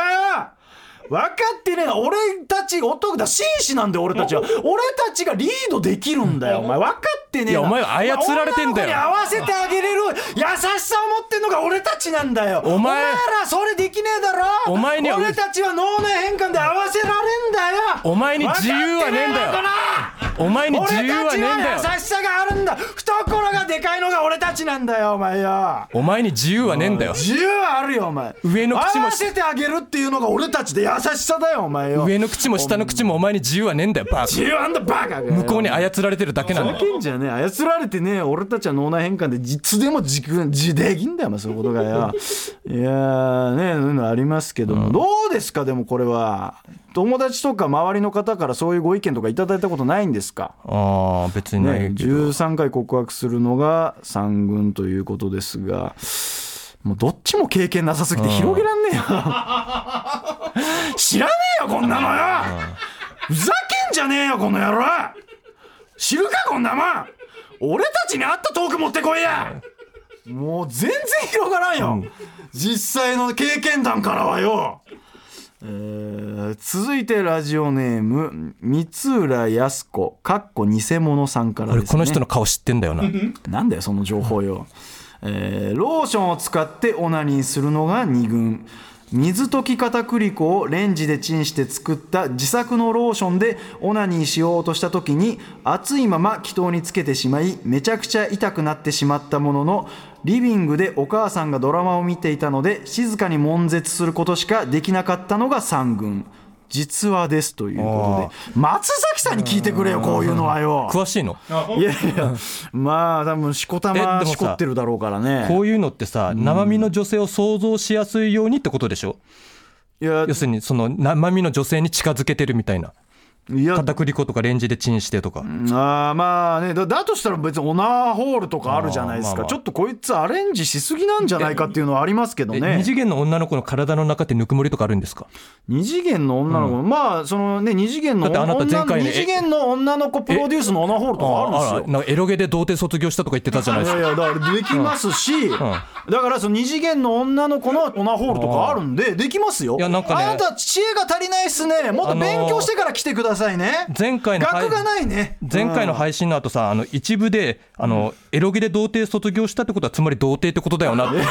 分かってねえ。な俺たち男だ。紳士なんだよ俺たちは。俺たちがリードできるんだよお前。分かってねえなお前は操られてんだよ。合わせてあげれる優しさを持ってんのが俺たちなんだよ。お前らそれできねえだろ。お前には俺たちは脳内変換で合わせられんだよ。お前に自由はねえんだよお前に自由はねえんだよ。優しさがあるんだ。懐がでかいのが俺たちなんだよお前よ。お前に自由はねえんだよ。自由はあるよお前。上の口も合わせてあげるっていうのが俺たちで優しさだよお前よ。上の口も下の口もお前に自由はねえんだよバカ。自由あんだバカ向こうに操られてるだけなんだよけんじゃねえ。操られてね俺たちは脳内変換でいつでも自分自できんだよお前そういうことがよ。いやーねそういうのありますけども、どうですかでもこれは友達とか周りの方からそういうご意見とかいただいたことないんですか？ああ別になね、いけど、13回告白するのが3軍ということですがもうどっちも経験なさすぎて広げらんねえよ。知らねえよこんなのよ。ふざけんじゃねえよこの野郎。知るかこんなもん。俺たちに合ったトーク持ってこいや。もう全然広がらんよ、実際の経験談からはよえー続いてラジオネーム三浦靖子かっこ偽物さんからですね。俺この人の顔知ってんだよな。*laughs* なんだよその情報よ、えーローションを使ってオナニーするのが2軍。水溶き片栗粉をレンジでチンして作った自作のローションでオナニーしようとした時に熱いまま気筒につけてしまいめちゃくちゃ痛くなってしまったもののリビングでお母さんがドラマを見ていたので静かに悶絶することしかできなかったのが3軍。実話ですということで。松崎さんに聞いてくれよこういうのはよ。詳しいの？いやいやまあ多分しこたえでましこってるだろうからね。こういうのってさ生身の女性を想像しやすいようにってことでしょ？いや要するにその生身の女性に近づけてるみたいないや。片栗粉とかレンジでチンしてとか。あーまあね。だだとしたら別にオナーホールとかあるじゃないですか、まあまあちょっとこいつアレンジしすぎなんじゃないかっていうのはありますけどえね二次元の女の子の体の中ってぬくもりとかあるんですか？二次元の女の子、まあそのね二次元のだってあなた前回ね女の二次元の女の子プロデュースのオナーホールとかあるんですよ。あなんかエロゲで童貞卒業したとか言ってたじゃないいですか。やいやだからできますし、だからその二次元の女の子のオナホールとかあるんでできますよ。いやなんかね。あなた知恵が足りないっすね。もっと勉強してから来てくださいね、前回の学がないね。前回の配信の後さあの一部であのエロゲで童貞卒業したってことはつまり童貞ってことだよなって。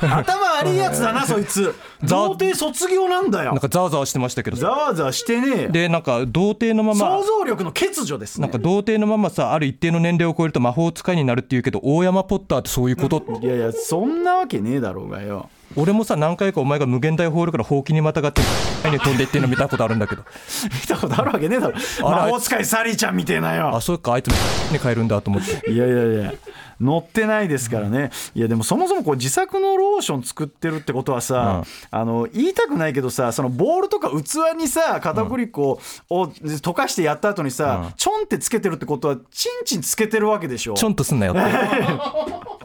頭悪いやつだなそいつ。童貞卒業なんだよ。なんかざわざわしてましたけどさ。ざわざわしてねえ。でなんか童貞のまま想像力の欠如ですねなんか童貞のままさある一定の年齢を超えると魔法使いになるっていうけど大山ポッターってそういうこと？いやいやそんなわけねえだろうがよ俺もさ何回かお前が無限大ホールからほうきにまたがって前に飛んでいってるの見たことあるんだけど見たことあるわけねえだろ魔法使いサリーちゃんみてえなよ。あそうかあいつに変えるんだと思って。いやいやいや。乗ってないですからね。いやでもそもそもこう自作のローション作ってるってことはさ、あの言いたくないけどさそのボールとか器にさ片栗粉を溶かしてやった後にさ、ちょんってつけてるってことはチンチンつけてるわけでしょ。ちょんとすんなよって *laughs*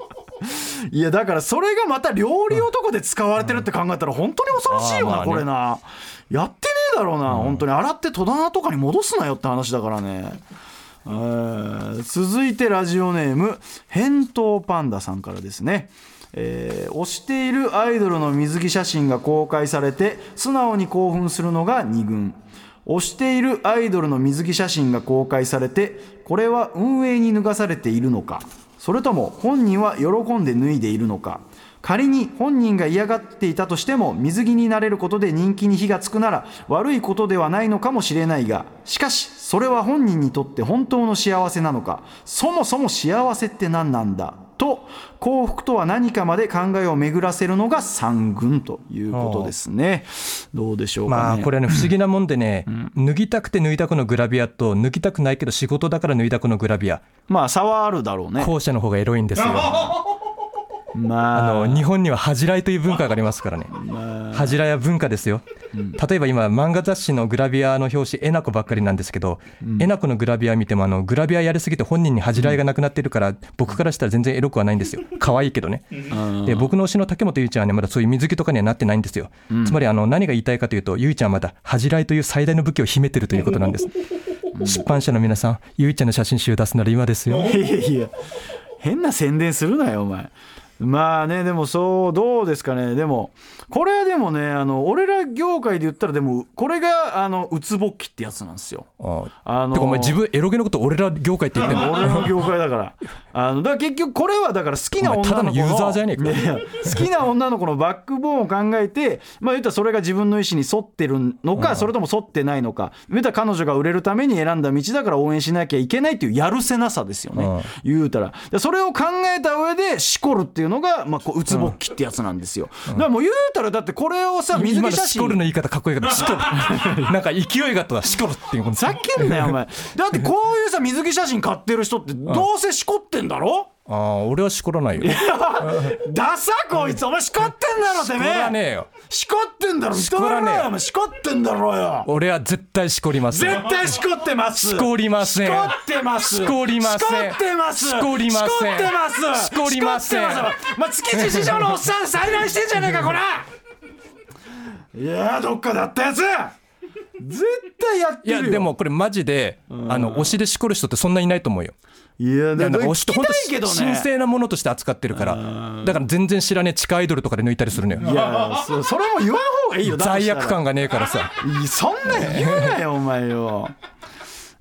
いやだからそれがまた料理男で使われてるって考えたら本当に恐ろしいよな、これな。やってねえだろうな、本当に。洗って戸棚とかに戻すなよって話だからね。えー続いてラジオネーム返答パンダさんからですね。えー推しているアイドルの水着写真が公開されて素直に興奮するのが2軍。推しているアイドルの水着写真が公開されてこれは運営に脱がされているのかそれとも本人は喜んで脱いでいるのか。仮に本人が嫌がっていたとしても水着になれることで人気に火がつくなら悪いことではないのかもしれないがしかしそれは本人にとって本当の幸せなのか。そもそも幸せって何なんだ？と幸福とは何かまで考えを巡らせるのが三軍ということですね。どうでしょうかね。まあこれはね不思議なもんでね、脱ぎたくて脱いだ子のグラビアと脱ぎたくないけど仕事だから脱いだ子のグラビア。まあ差はあるだろうね。後者の方がエロいんですよまあ。あの日本には恥じらいという文化がありますからね。恥じらいは文化ですよ。例えば今漫画雑誌のグラビアの表紙えなこばっかりなんですけど、えなこのグラビア見てもあのグラビアやりすぎて本人に恥じらいがなくなってるから僕からしたら全然エロくはないんですよ。可愛いけどね。で僕の推しの竹本ゆいちゃんはねまだそういう水着とかにはなってないんですよ、つまりあの何が言いたいかというとゆいちゃんはまだ恥じらいという最大の武器を秘めてるということなんです。出版社の皆さんゆいちゃんの写真集出すなら今ですよ。いやいや。変な宣伝するなよお前まあねでもそうどうですかね。でもこれはでもねあの俺ら業界で言ったらでもこれがあのうつぼっきってやつなんですよ。ああ。のてかお前自分エロゲのこと俺ら業界って言ってんの？俺の業界だから。あのだから結局これはだから好きな女の子ののユーザーじゃねえか好きな女の子のバックボーンを考えてまあ言ったらそれが自分の意思に沿ってるのか、それとも沿ってないのか。言ったら彼女が売れるために選んだ道だから応援しなきゃいけないっていうやるせなさですよね、言うたら。でそれを考えた上でしこるっていうのが、まあ、こううつぼっきってやつなんですよ、だからもう言うたらだってこれをさ水着写真。シコルの言い方かっこいいからシコルなんか勢いがあったわシコルっていうこと。ざけんなよお前。だってこういうさ水着写真買ってる人ってどうせしこってんだろ、ああ俺はしこらないよ。*laughs* ダサこいつお前しこってんだろてめしこらえねえよ。しこってんだろ認めろこらねえよ。しこってんだろよ。俺は絶対しこります。絶対しこってます。しこりません。しこってます。しこりません。しこってます。しこりません。しこってます。しこりません。築地市場のおっさん再来してんじゃねえかこらいやーどっかであったやつ。絶対やっているよ。やでもこれマジであの推しでしこる人ってそんないないと思うよいやいやなんか推しって本当たいけどね。神聖なものとして扱ってるから。だから全然知らねえ地下アイドルとかで抜いたりするのよ。いやそそれも言わん方がいいよ。罪悪感がねえからさ。そんなん言うなよお前よ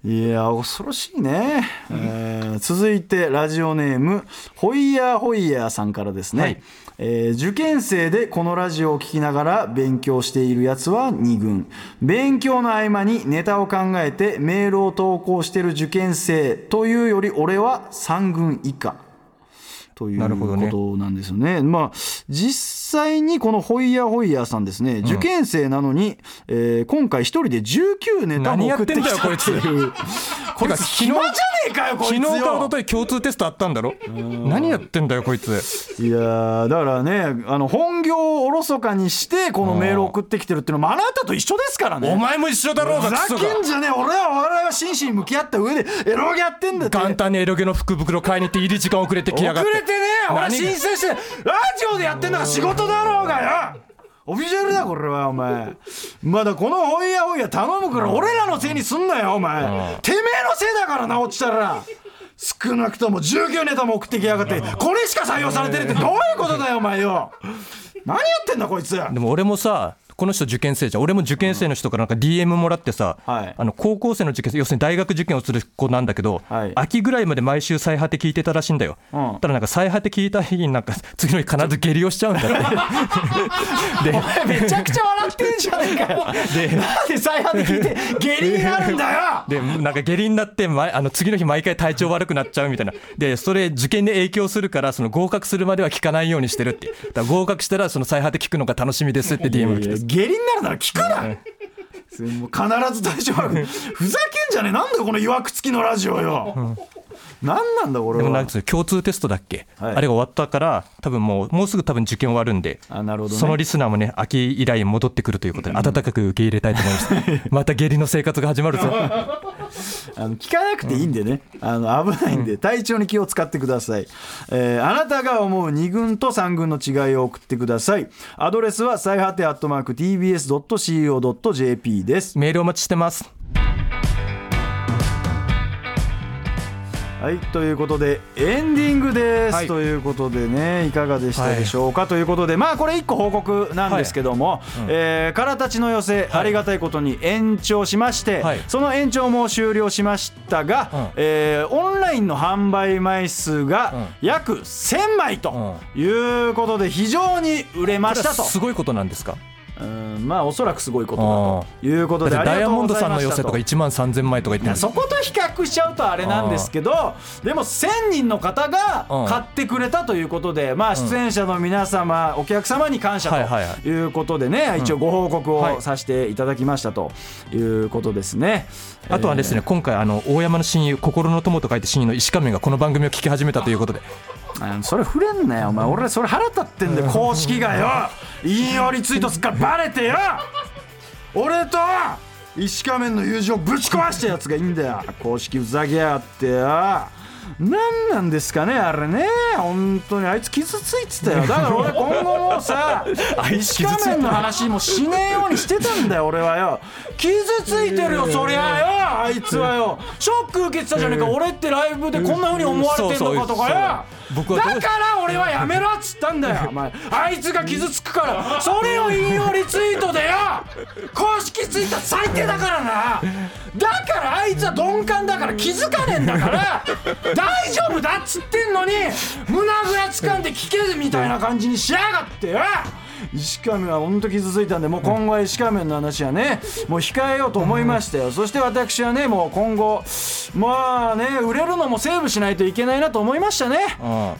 いや恐ろしいね、えー続いてラジオネームホイヤーホイヤーさんからですね、はい。えー受験生でこのラジオを聞きながら勉強しているやつは2軍。勉強の合間にネタを考えてメールを投稿してる受験生というより俺は3軍以下ということなんですよね。まあ実際にこのホイヤーホイヤーさんですね、受験生なのに、えー今回一人で19ネタも送ってきたっていう。こ *laughs* 暇じゃねえかよこいつ昨よ。日か一昨日共通テストあったんだろ？何やってんだよこいつ。いやーだからねあの本業をおろそかにしてこのメールを送ってきてるっていうのもあなたと一緒ですからね。お前も一緒だろうふざがクソが。けんじゃねえ。俺はお笑いは真摯に向き合った上でエロゲやってんだって。簡単にエロゲの福袋買いに行って入り時間遅れてきやがって遅れてね俺申請してラジオでやってんのが仕事だろうがよオフィシャルだこれはお前。まだこのホイヤホイヤ頼むから俺らのせいにすんなよお前。てめえのせいだからな落ちたら。少なくとも19ネタも送ってきやがってこれしか採用されてるってどういうことだよお前よ。何やってんだこいつ。でも俺もさこの人受験生じゃん。俺も受験生の人からなんか DM もらってさ、はい。あの高校生の受験生要するに大学受験をする子なんだけど、はい。秋ぐらいまで毎週最果て聞いてたらしいんだよ、うん。ただなんか最果て聞いた日になんか次の日必ず下痢をしちゃうんだって。*laughs* でめちゃくちゃ笑ってんじゃねえかよ。でなんで再販で聞いて下痢になるんだよ！でなんか下痢になって、ま、あの次の日毎回体調悪くなっちゃうみたいな。でそれ受験で影響するからその合格するまでは聞かないようにしてるって。だから合格したらその最果て聞くのが楽しみですって DM が来て下痢になるなら聞くな。もう必ず大丈夫。ふざけんじゃねえ。なんだよこのいわくつきのラジオよ。何なんだこれでもなんは共通テストだっけ、はい。あれが終わったから多分もうもうすぐ多分受験終わるんであなるほどね。そのリスナーもね秋以来戻ってくるということで温かく受け入れたいと思います。また下痢の生活が始まるぞあの聞かなくていいんでね、あの危ないんで体調に気を使ってください、えーあなたが思う2軍と3軍の違いを送ってください。アドレスは最果てアットマーク TBS.CO.JP です。メールお待ちしてますはいということでエンディングです、はい。ということでねいかがでしたでしょうか、ということでまあこれ一個報告なんですけども、えーからたちの寄せ、ありがたいことに延長しまして、はい。その延長も終了しましたが、うん。えーオンラインの販売枚数が約1000枚ということで非常に売れましたと。はすごいことなんですか？うんまあおそらくすごいことだということでダイヤモンドさんの寄せとかありがとうございました1万3000枚とか言ってるそこと比較しちゃうとあれなんですけどでも1000人の方がうん。買ってくれたということで、まあ、出演者の皆様、お客様に感謝はいはいはということでね、一応ご報告をはい。させていただきましたということですね。あとはですね、今回あの大山の親友心の友と書いて親友の石仮面がこの番組を聞き始めたということでそれ触れんなよ。お前俺それ腹立ってんだよ公式がよ。引用リツイートすっからバレてよ。俺と石仮面の友情ぶち壊したやつがいいんだよ。公式ふざけやがってよ。何なんですかねあれね。本当にあいつ傷ついてたよ。だから俺今後もさ *laughs* 石仮面の話もしねえようにしてたんだよ俺はよ。傷ついてるよそりゃよあいつはよ。ショック受けてたじゃねえか。俺ってライブでこんな風に思われてんのかとかよ僕はだから俺はやめろっつったんだよ。*laughs* お前あいつが傷つくからそれを引用リツイートでよ。公式ツイッター最低だからな。だからあいつは鈍感だから気づかねえんだから。大丈夫だっつってんのに胸ぐらつかんで聞けみたいな感じにしやがってよ石仮面は本当傷ついたんでもう今後は石仮面の話はねもう控えようと思いましたよ。そして私はねもう今後まあね売れるのもセーブしないといけないなと思いましたね。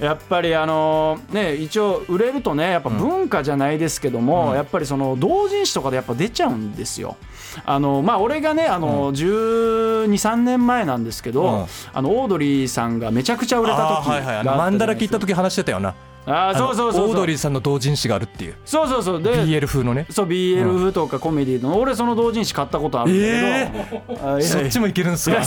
うやっぱりあのね一応売れるとねやっぱ文化じゃないですけども、やっぱりその同人誌とかでやっぱ出ちゃうんですよ。あのまあ俺がねあの1 2 3年前なんですけど、うん。あのオードリーさんがめちゃくちゃ売れた時があマンダラ聞いた時話してたよなあーそうそうそうオードリーさんの同人誌があるっていう。そうそうそう。で BL 風のね。そう BL 風とかコメディの俺その同人誌買ったことあるんだけど、あいやいやそっちもいけるんすいか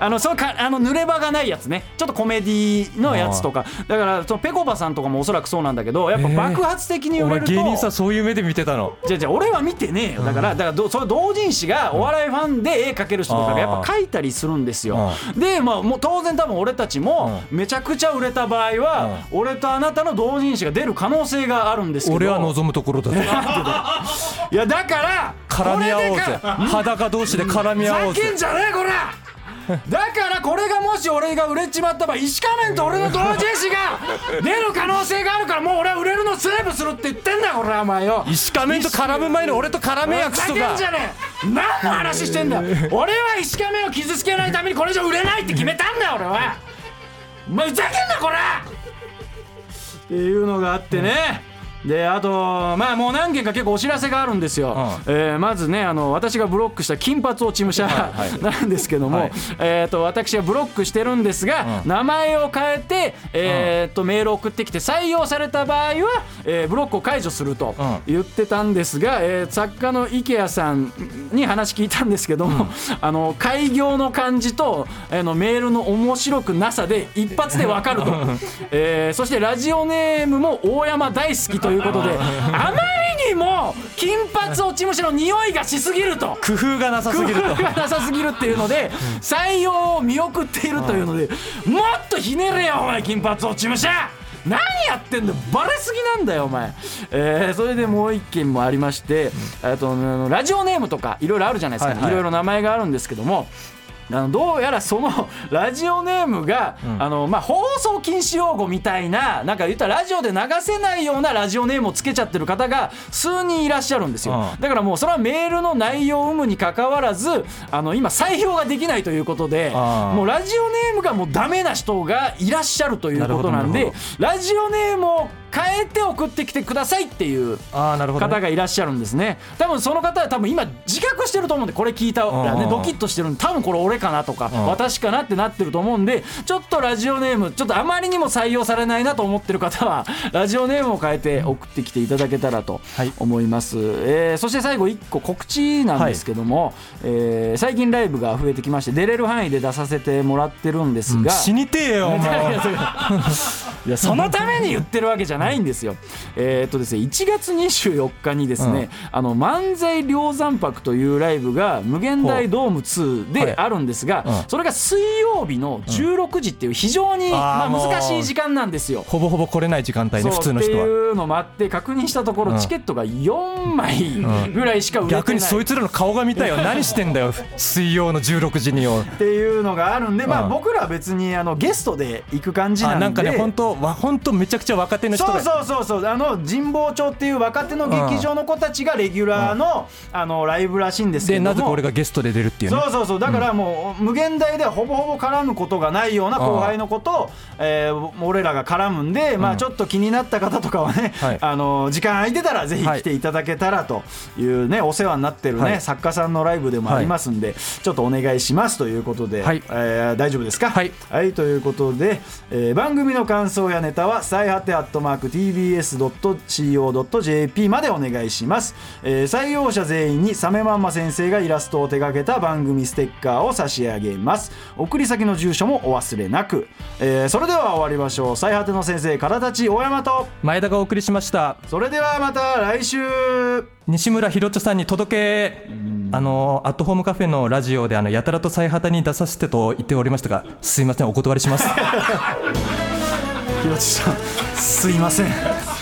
あのそうかあの濡れ場がないやつね。ちょっとコメディのやつとか。だからそのペコバさんとかもおそらくそうなんだけどやっぱ爆発的に売れると、芸人さんそういう目で見てたの。じゃあじゃあ俺は見てねえよ。だからだからどその同人誌がお笑いファンで絵描ける人とかがやっぱ描いたりするんですよ。でまあもう当然多分俺たちもめちゃくちゃ売れた場合は俺とあなたの同人誌が出る可能性があるんですけど。俺は望むところだぞ *laughs* いやだから絡み合おうぜ。裸同士で絡み合おうぜ。ふざけんじゃねえこら。だからこれがもし俺が売れちまった場合石仮面と俺の同人誌が出る可能性があるからもう俺は売れるのセーブするって言ってんだよこれお前よ。石仮面と絡む前に俺と絡めやクふざソがけんじゃねえ。何の話してんだよ。*laughs* 俺は石仮面を傷つけないためにこれ以上売れないって決めたんだよ俺は。お前ふざけんなこれっていうのがあってね、であとまあもう何件か結構お知らせがあるんですよ、えーまずねあの私がブロックした金髪落ち武者なんですけども、はい。えー、と私がブロックしてるんですが、名前を変えて、えーとメールを送ってきて採用された場合は、えーブロックを解除するとうん。言ってたんですが、えー作家の池谷さんに話聞いたんですけども、あの開業の感じとあのメールの面白くなさで一発でわかると、*laughs* えーそしてラジオネームも大山大好きということであまりにも金髪落ち虫の匂いがしすぎると。工夫がなさすぎると。工夫がなさすぎるっていうので採用を見送っているというのでもっとひねれよお前金髪落ち武者。何やってんだよ。バレすぎなんだよお前、えーそれでもう一件もありましてあとあのラジオネームとかいろいろあるじゃないですか、はいろいろ名前があるんですけどもあのどうやらその *laughs* ラジオネームが、あのまあ、放送禁止用語みたいななんか言ったらラジオで流せないようなラジオネームをつけちゃってる方が数人いらっしゃるんですよ、うん。だからもうそれはメールの内容有無にかかわらずあの今採用ができないということであーもうラジオネームがもうダメな人がいらっしゃるということなんでなるほラジオネームを変えて送ってきてくださいっていう方ね、がいらっしゃるんですね。多分その方は多分今自覚してると思うんでこれ聞いたらねうん。ドキッとしてるんで多分これ俺かなとかん。私かなってなってると思うんでちょっとラジオネームちょっとあまりにも採用されないなと思ってる方は *laughs* ラジオネームを変えて送ってきていただけたらとはい。思います、えーそして最後1個告知なんですけども、えー最近ライブが増えてきまして出れる範囲で出させてもらってるんですが、死にてえよお前。*laughs* いやそのために言ってるわけじゃないんですよ。えーっとですね1月24日にですね、あの漫才量山泊というライブが無限大ドーム2であるんですが、うん。それが水曜日の16時っていう非常に、まあ、難しい時間なんですよ。ほぼほぼ来れない時間帯ね普通の人は。っていうのもあって確認したところ、うん。チケットが4枚ぐらいしか売れてない、逆にそいつらの顔が見たいよ *laughs* 何してんだよ水曜の16時によっていうのがあるんで、まあ、うん。僕らは別にあのゲストで行く感じなんで。あなんかね本当わ本当めちゃくちゃ若手の人がそうそうそうそう。あの神保町っていう若手の劇場の子たちがレギュラーの,、あのライブらしいんですけでども。なぜか俺がゲストで出るっていうね。そうそうそう。だからもう無限大ではほぼほぼ絡むことがないような後輩のことを、えー俺らが絡むんで、まあ、ちょっと気になった方とかはね、はい。*laughs* あの時間空いてたらぜひ来ていただけたらというねお世話になってるね、はい。作家さんのライブでもありますんで、ちょっとお願いしますということで、はい。えー大丈夫ですか？はい。ということで、えー番組の感想やネタは最果てアットマーク TBS.CO.JP までお願いします、えー採用者全員にサメマンマ先生がイラストを手掛けた番組ステッカーを差し上げます。送り先の住所もお忘れなく、えーそれでは終わりましょう。最果ての先生からたち大山と前田がお送りしました。それではまた来週。西村ひろちょさんに届け。あのアットホームカフェのラジオであのやたらと最果てに出させてと言っておりましたがすいませんお断りします *laughs* ひろちさんすいません。